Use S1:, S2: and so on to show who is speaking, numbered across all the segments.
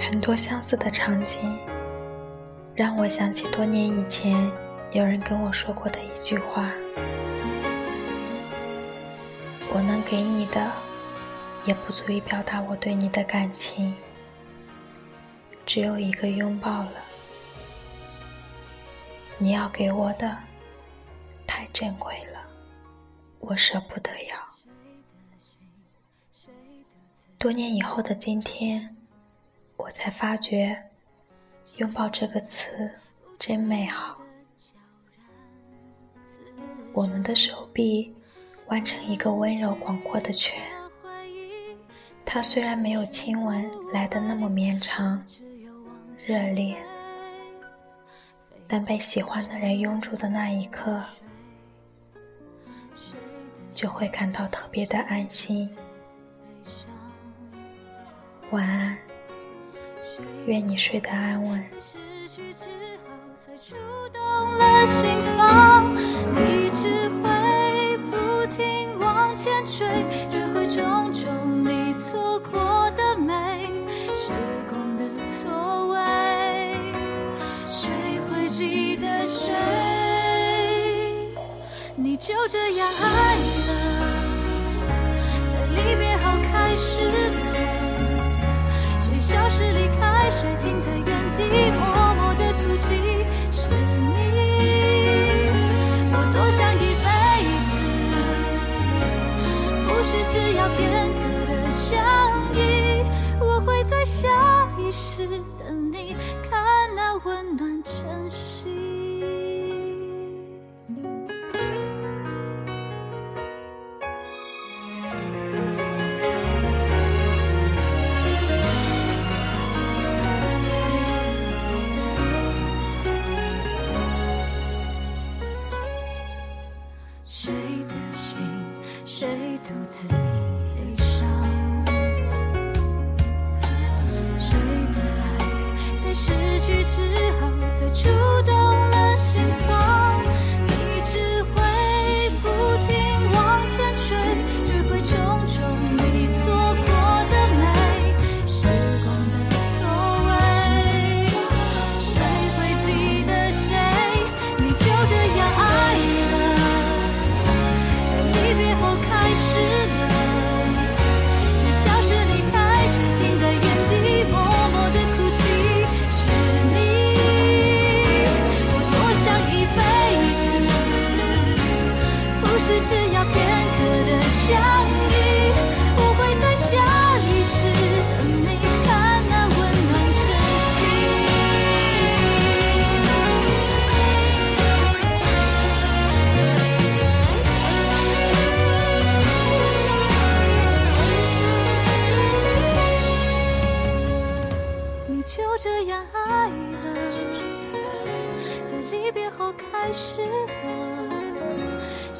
S1: 很多相似的场景，让我想起多年以前有人跟我说过的一句话：“我能给你的，也不足以表达我对你的感情，只有一个拥抱了。你要给我的，太珍贵了，我舍不得要。”多年以后的今天，我才发觉，拥抱这个词真美好。我们的手臂弯成一个温柔广阔的圈，它虽然没有亲吻来的那么绵长、热烈，但被喜欢的人拥住的那一刻，就会感到特别的安心。晚安，愿你睡得安稳。
S2: 你只会不停一世的你看那温暖晨曦。是只要片刻的相依，不会在下一世等你，看那温暖真心。你就这样爱了，在离别后开始了。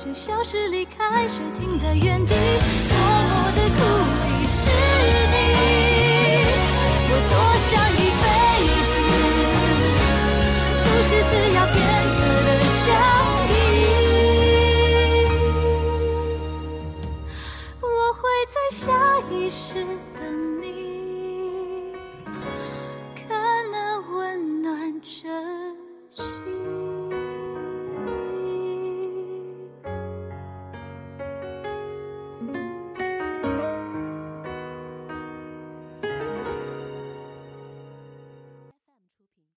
S2: 这消失离开，谁停在原地，默默的哭泣是你，我多想一辈子，不是只要片刻的相依，我会在下一世等。